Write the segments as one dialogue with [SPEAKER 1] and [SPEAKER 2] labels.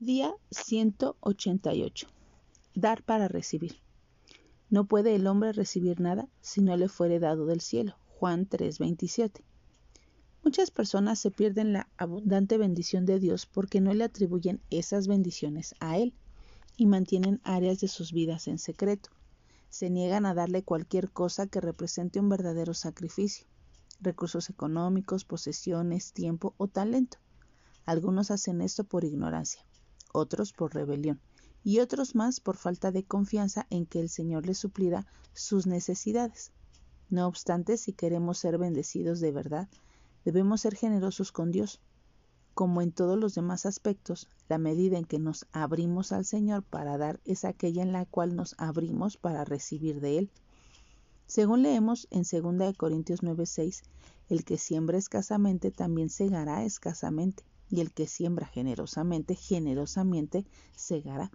[SPEAKER 1] Día 188. Dar para recibir. No puede el hombre recibir nada si no le fuere dado del cielo. Juan 3:27. Muchas personas se pierden la abundante bendición de Dios porque no le atribuyen esas bendiciones a Él y mantienen áreas de sus vidas en secreto. Se niegan a darle cualquier cosa que represente un verdadero sacrificio, recursos económicos, posesiones, tiempo o talento. Algunos hacen esto por ignorancia otros por rebelión y otros más por falta de confianza en que el Señor les suplirá sus necesidades. No obstante, si queremos ser bendecidos de verdad, debemos ser generosos con Dios. Como en todos los demás aspectos, la medida en que nos abrimos al Señor para dar es aquella en la cual nos abrimos para recibir de Él. Según leemos en 2 Corintios 9:6, el que siembra escasamente también segará escasamente y el que siembra generosamente, generosamente segará.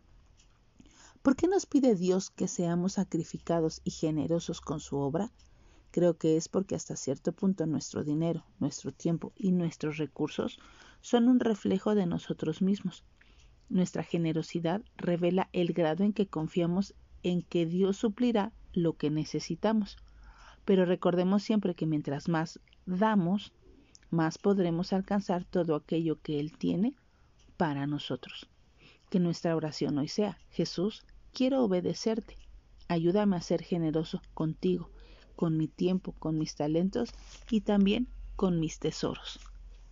[SPEAKER 1] ¿Por qué nos pide Dios que seamos sacrificados y generosos con su obra? Creo que es porque hasta cierto punto nuestro dinero, nuestro tiempo y nuestros recursos son un reflejo de nosotros mismos. Nuestra generosidad revela el grado en que confiamos en que Dios suplirá lo que necesitamos. Pero recordemos siempre que mientras más damos, más podremos alcanzar todo aquello que Él tiene para nosotros. Que nuestra oración hoy sea, Jesús, quiero obedecerte. Ayúdame a ser generoso contigo, con mi tiempo, con mis talentos y también con mis tesoros.